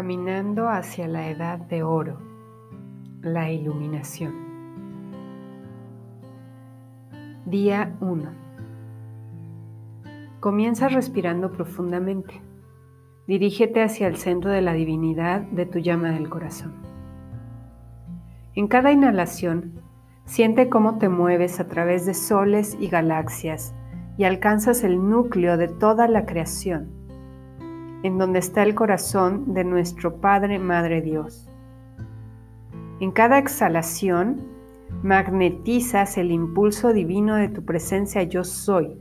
Caminando hacia la edad de oro, la iluminación. Día 1. Comienza respirando profundamente. Dirígete hacia el centro de la divinidad de tu llama del corazón. En cada inhalación, siente cómo te mueves a través de soles y galaxias y alcanzas el núcleo de toda la creación en donde está el corazón de nuestro Padre Madre Dios. En cada exhalación, magnetizas el impulso divino de tu presencia yo soy,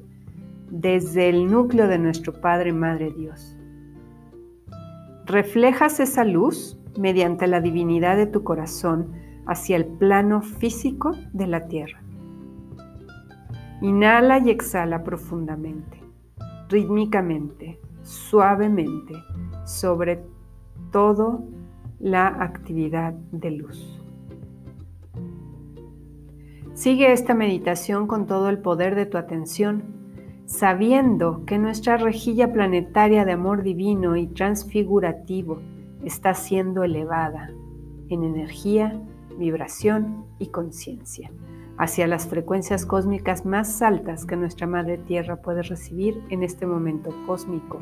desde el núcleo de nuestro Padre Madre Dios. Reflejas esa luz mediante la divinidad de tu corazón hacia el plano físico de la tierra. Inhala y exhala profundamente, rítmicamente, suavemente sobre todo la actividad de luz. Sigue esta meditación con todo el poder de tu atención, sabiendo que nuestra rejilla planetaria de amor divino y transfigurativo está siendo elevada en energía, vibración y conciencia hacia las frecuencias cósmicas más altas que nuestra Madre Tierra puede recibir en este momento cósmico,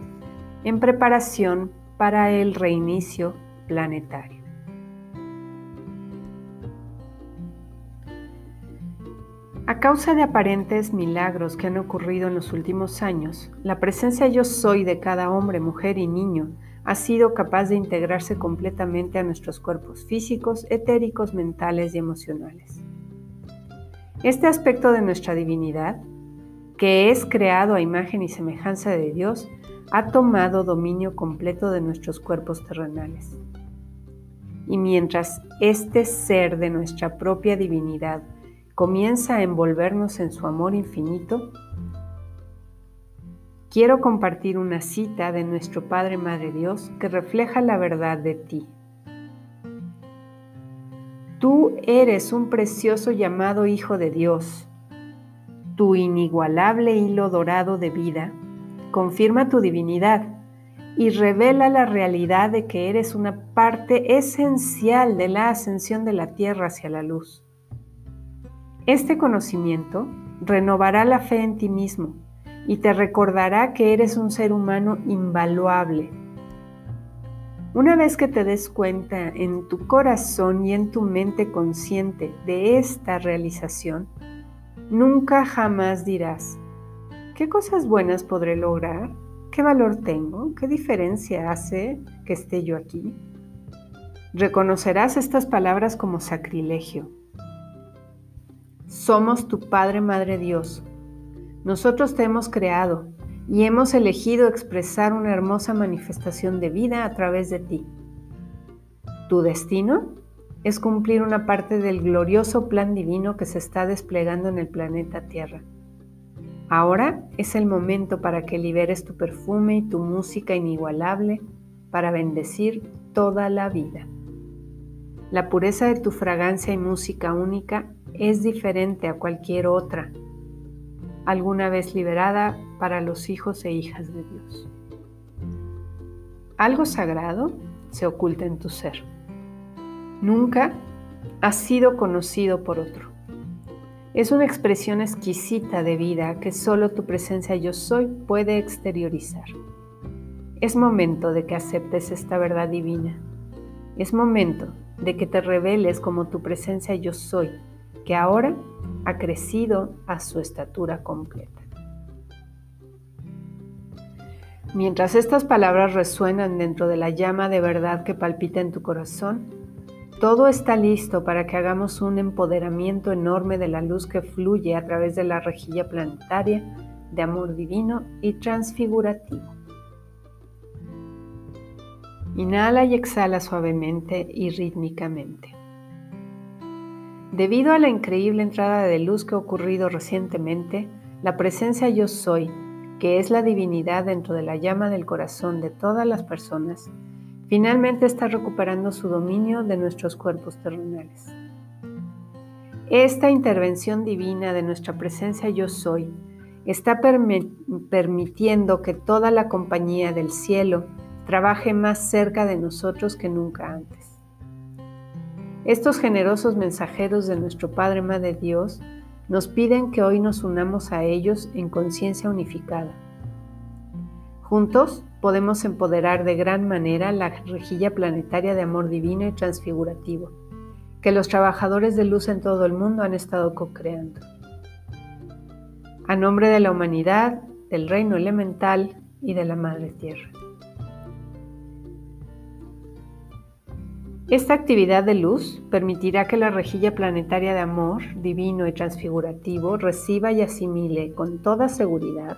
en preparación para el reinicio planetario. A causa de aparentes milagros que han ocurrido en los últimos años, la presencia yo soy de cada hombre, mujer y niño ha sido capaz de integrarse completamente a nuestros cuerpos físicos, etéricos, mentales y emocionales. Este aspecto de nuestra divinidad, que es creado a imagen y semejanza de Dios, ha tomado dominio completo de nuestros cuerpos terrenales. Y mientras este ser de nuestra propia divinidad comienza a envolvernos en su amor infinito, quiero compartir una cita de nuestro Padre Madre Dios que refleja la verdad de ti. Tú eres un precioso llamado Hijo de Dios. Tu inigualable hilo dorado de vida confirma tu divinidad y revela la realidad de que eres una parte esencial de la ascensión de la tierra hacia la luz. Este conocimiento renovará la fe en ti mismo y te recordará que eres un ser humano invaluable una vez que te des cuenta en tu corazón y en tu mente consciente de esta realización, nunca jamás dirás, ¿qué cosas buenas podré lograr? ¿Qué valor tengo? ¿Qué diferencia hace que esté yo aquí? Reconocerás estas palabras como sacrilegio. Somos tu Padre, Madre Dios. Nosotros te hemos creado y hemos elegido expresar una hermosa manifestación de vida a través de ti. Tu destino es cumplir una parte del glorioso plan divino que se está desplegando en el planeta Tierra. Ahora es el momento para que liberes tu perfume y tu música inigualable para bendecir toda la vida. La pureza de tu fragancia y música única es diferente a cualquier otra alguna vez liberada para los hijos e hijas de Dios. Algo sagrado se oculta en tu ser. Nunca has sido conocido por otro. Es una expresión exquisita de vida que solo tu presencia yo soy puede exteriorizar. Es momento de que aceptes esta verdad divina. Es momento de que te reveles como tu presencia yo soy, que ahora ha crecido a su estatura completa. Mientras estas palabras resuenan dentro de la llama de verdad que palpita en tu corazón, todo está listo para que hagamos un empoderamiento enorme de la luz que fluye a través de la rejilla planetaria de amor divino y transfigurativo. Inhala y exhala suavemente y rítmicamente. Debido a la increíble entrada de luz que ha ocurrido recientemente, la presencia yo soy, que es la divinidad dentro de la llama del corazón de todas las personas, finalmente está recuperando su dominio de nuestros cuerpos terrenales. Esta intervención divina de nuestra presencia yo soy está permitiendo que toda la compañía del cielo trabaje más cerca de nosotros que nunca antes. Estos generosos mensajeros de nuestro Padre Madre Dios nos piden que hoy nos unamos a ellos en conciencia unificada. Juntos podemos empoderar de gran manera la rejilla planetaria de amor divino y transfigurativo que los trabajadores de luz en todo el mundo han estado co-creando. A nombre de la humanidad, del reino elemental y de la Madre Tierra. Esta actividad de luz permitirá que la rejilla planetaria de amor divino y transfigurativo reciba y asimile con toda seguridad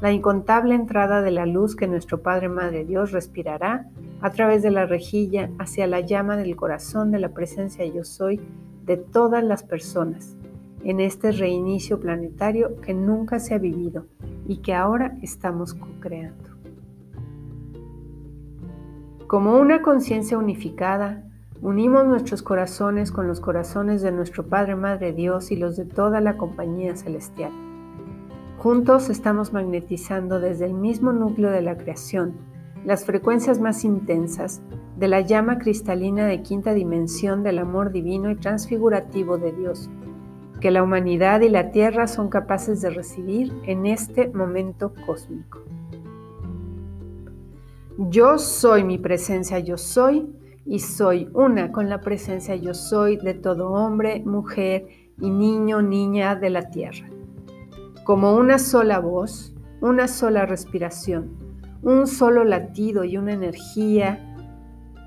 la incontable entrada de la luz que nuestro Padre Madre Dios respirará a través de la rejilla hacia la llama del corazón de la presencia yo soy de todas las personas en este reinicio planetario que nunca se ha vivido y que ahora estamos co-creando. Como una conciencia unificada, Unimos nuestros corazones con los corazones de nuestro Padre Madre Dios y los de toda la compañía celestial. Juntos estamos magnetizando desde el mismo núcleo de la creación las frecuencias más intensas de la llama cristalina de quinta dimensión del amor divino y transfigurativo de Dios, que la humanidad y la tierra son capaces de recibir en este momento cósmico. Yo soy mi presencia, yo soy y soy una con la presencia yo soy de todo hombre, mujer y niño, niña de la tierra. Como una sola voz, una sola respiración, un solo latido y una energía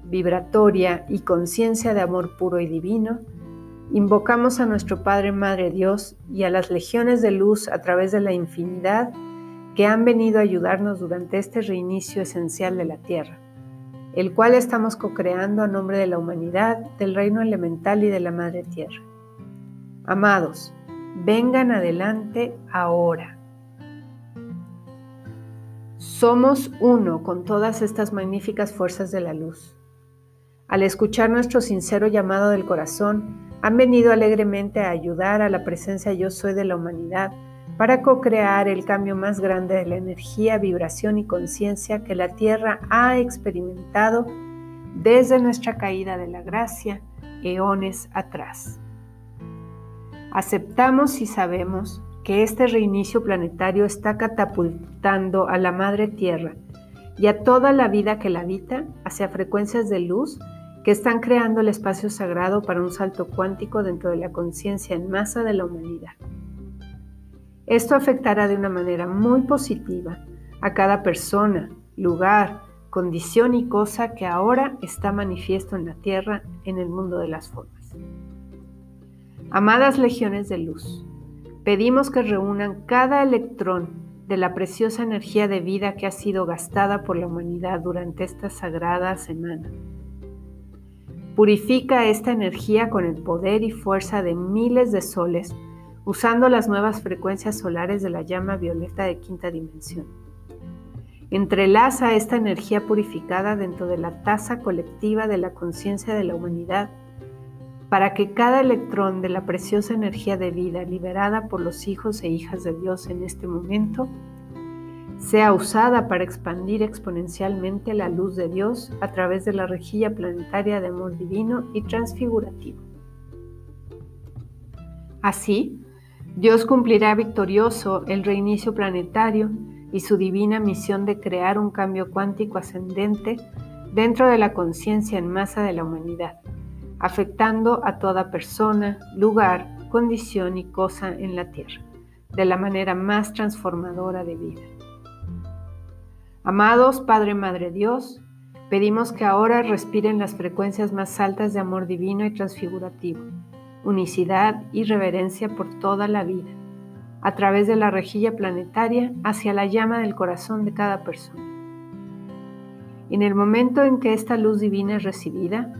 vibratoria y conciencia de amor puro y divino, invocamos a nuestro Padre Madre Dios y a las legiones de luz a través de la infinidad que han venido a ayudarnos durante este reinicio esencial de la Tierra el cual estamos co-creando a nombre de la humanidad, del reino elemental y de la Madre Tierra. Amados, vengan adelante ahora. Somos uno con todas estas magníficas fuerzas de la luz. Al escuchar nuestro sincero llamado del corazón, han venido alegremente a ayudar a la presencia yo soy de la humanidad para co-crear el cambio más grande de la energía, vibración y conciencia que la Tierra ha experimentado desde nuestra caída de la gracia eones atrás. Aceptamos y sabemos que este reinicio planetario está catapultando a la Madre Tierra y a toda la vida que la habita hacia frecuencias de luz que están creando el espacio sagrado para un salto cuántico dentro de la conciencia en masa de la humanidad. Esto afectará de una manera muy positiva a cada persona, lugar, condición y cosa que ahora está manifiesto en la tierra en el mundo de las formas. Amadas legiones de luz, pedimos que reúnan cada electrón de la preciosa energía de vida que ha sido gastada por la humanidad durante esta sagrada semana. Purifica esta energía con el poder y fuerza de miles de soles usando las nuevas frecuencias solares de la llama violeta de quinta dimensión. Entrelaza esta energía purificada dentro de la tasa colectiva de la conciencia de la humanidad para que cada electrón de la preciosa energía de vida liberada por los hijos e hijas de Dios en este momento sea usada para expandir exponencialmente la luz de Dios a través de la rejilla planetaria de amor divino y transfigurativo. Así, Dios cumplirá victorioso el reinicio planetario y su divina misión de crear un cambio cuántico ascendente dentro de la conciencia en masa de la humanidad, afectando a toda persona, lugar, condición y cosa en la Tierra, de la manera más transformadora de vida. Amados Padre Madre Dios, pedimos que ahora respiren las frecuencias más altas de amor divino y transfigurativo unicidad y reverencia por toda la vida, a través de la rejilla planetaria hacia la llama del corazón de cada persona. En el momento en que esta luz divina es recibida,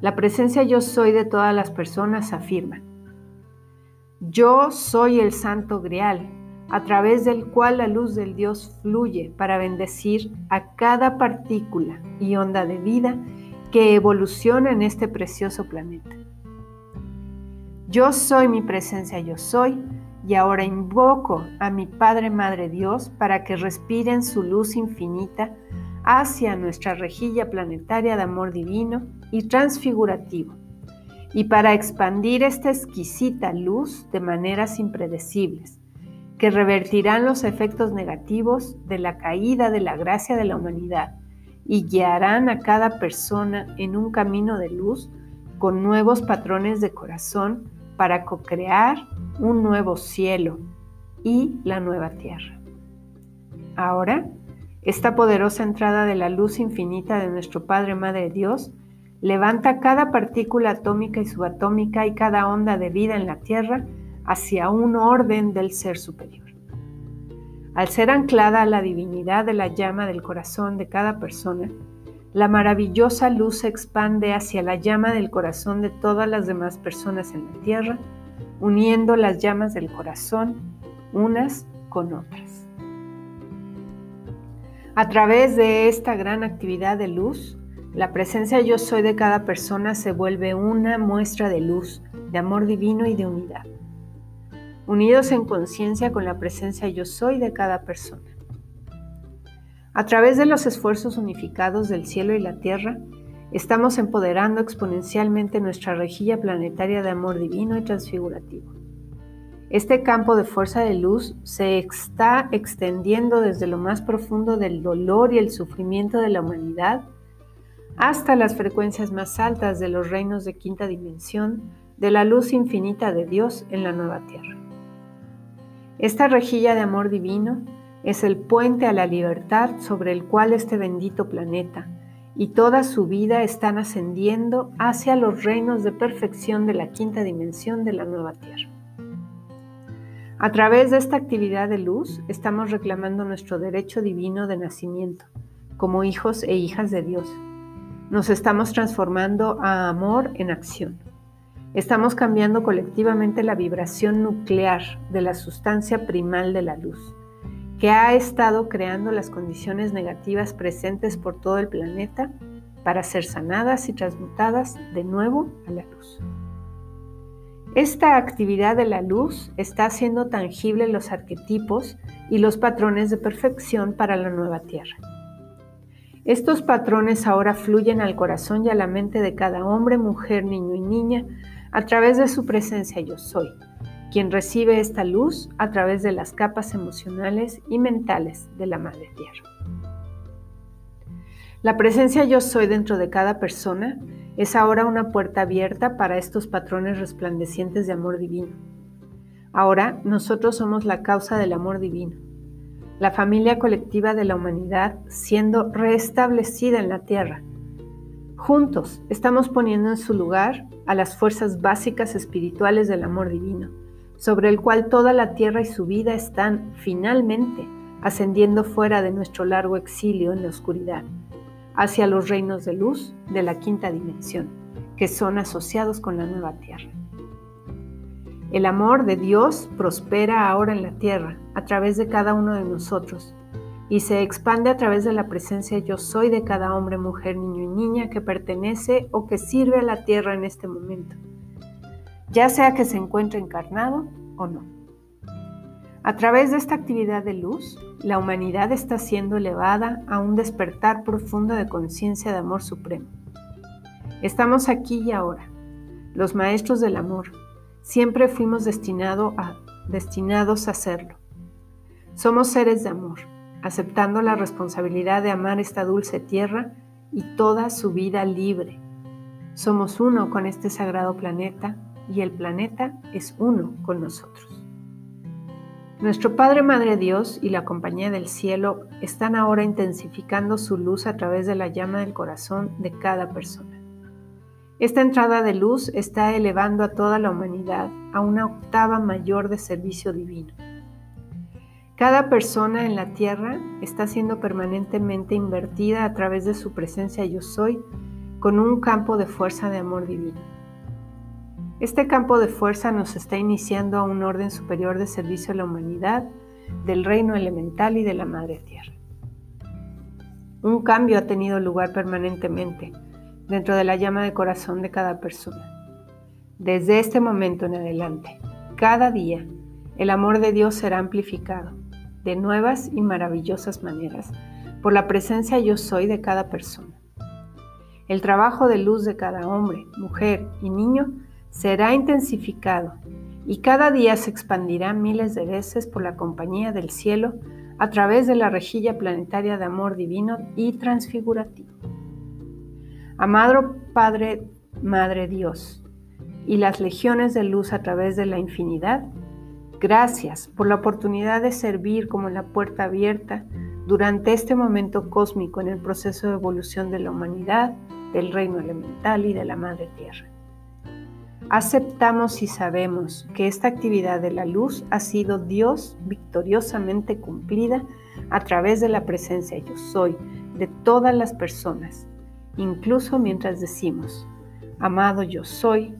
la presencia yo soy de todas las personas afirma, yo soy el santo grial, a través del cual la luz del Dios fluye para bendecir a cada partícula y onda de vida que evoluciona en este precioso planeta. Yo soy mi presencia, yo soy, y ahora invoco a mi Padre Madre Dios para que respiren su luz infinita hacia nuestra rejilla planetaria de amor divino y transfigurativo, y para expandir esta exquisita luz de maneras impredecibles, que revertirán los efectos negativos de la caída de la gracia de la humanidad y guiarán a cada persona en un camino de luz con nuevos patrones de corazón para co-crear un nuevo cielo y la nueva tierra. Ahora, esta poderosa entrada de la luz infinita de nuestro Padre Madre Dios levanta cada partícula atómica y subatómica y cada onda de vida en la Tierra hacia un orden del ser superior. Al ser anclada la divinidad de la llama del corazón de cada persona, la maravillosa luz se expande hacia la llama del corazón de todas las demás personas en la tierra, uniendo las llamas del corazón unas con otras. A través de esta gran actividad de luz, la presencia yo soy de cada persona se vuelve una muestra de luz, de amor divino y de unidad unidos en conciencia con la presencia yo soy de cada persona. A través de los esfuerzos unificados del cielo y la tierra, estamos empoderando exponencialmente nuestra rejilla planetaria de amor divino y transfigurativo. Este campo de fuerza de luz se está extendiendo desde lo más profundo del dolor y el sufrimiento de la humanidad hasta las frecuencias más altas de los reinos de quinta dimensión de la luz infinita de Dios en la nueva tierra. Esta rejilla de amor divino es el puente a la libertad sobre el cual este bendito planeta y toda su vida están ascendiendo hacia los reinos de perfección de la quinta dimensión de la nueva Tierra. A través de esta actividad de luz estamos reclamando nuestro derecho divino de nacimiento como hijos e hijas de Dios. Nos estamos transformando a amor en acción. Estamos cambiando colectivamente la vibración nuclear de la sustancia primal de la luz, que ha estado creando las condiciones negativas presentes por todo el planeta para ser sanadas y transmutadas de nuevo a la luz. Esta actividad de la luz está haciendo tangible los arquetipos y los patrones de perfección para la nueva Tierra. Estos patrones ahora fluyen al corazón y a la mente de cada hombre, mujer, niño y niña a través de su presencia yo soy, quien recibe esta luz a través de las capas emocionales y mentales de la Madre Tierra. La presencia yo soy dentro de cada persona es ahora una puerta abierta para estos patrones resplandecientes de amor divino. Ahora nosotros somos la causa del amor divino, la familia colectiva de la humanidad siendo restablecida en la tierra. Juntos estamos poniendo en su lugar a las fuerzas básicas espirituales del amor divino, sobre el cual toda la tierra y su vida están finalmente ascendiendo fuera de nuestro largo exilio en la oscuridad, hacia los reinos de luz de la quinta dimensión, que son asociados con la nueva tierra. El amor de Dios prospera ahora en la tierra, a través de cada uno de nosotros, y se expande a través de la presencia yo soy de cada hombre, mujer, niño y niña que pertenece o que sirve a la tierra en este momento, ya sea que se encuentre encarnado o no. A través de esta actividad de luz, la humanidad está siendo elevada a un despertar profundo de conciencia de amor supremo. Estamos aquí y ahora, los maestros del amor. Siempre fuimos destinados a hacerlo. Somos seres de amor aceptando la responsabilidad de amar esta dulce tierra y toda su vida libre. Somos uno con este sagrado planeta y el planeta es uno con nosotros. Nuestro Padre Madre Dios y la Compañía del Cielo están ahora intensificando su luz a través de la llama del corazón de cada persona. Esta entrada de luz está elevando a toda la humanidad a una octava mayor de servicio divino. Cada persona en la tierra está siendo permanentemente invertida a través de su presencia yo soy con un campo de fuerza de amor divino. Este campo de fuerza nos está iniciando a un orden superior de servicio a la humanidad, del reino elemental y de la madre tierra. Un cambio ha tenido lugar permanentemente dentro de la llama de corazón de cada persona. Desde este momento en adelante, cada día, el amor de Dios será amplificado de nuevas y maravillosas maneras por la presencia yo soy de cada persona. El trabajo de luz de cada hombre, mujer y niño será intensificado y cada día se expandirá miles de veces por la compañía del cielo a través de la rejilla planetaria de amor divino y transfigurativo. Amado Padre, Madre Dios, y las legiones de luz a través de la infinidad, gracias por la oportunidad de servir como la puerta abierta durante este momento cósmico en el proceso de evolución de la humanidad, del reino elemental y de la Madre Tierra. Aceptamos y sabemos que esta actividad de la luz ha sido Dios victoriosamente cumplida a través de la presencia yo soy de todas las personas, incluso mientras decimos, amado yo soy,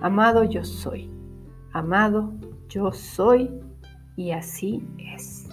amado yo soy, amado yo soy, y así es.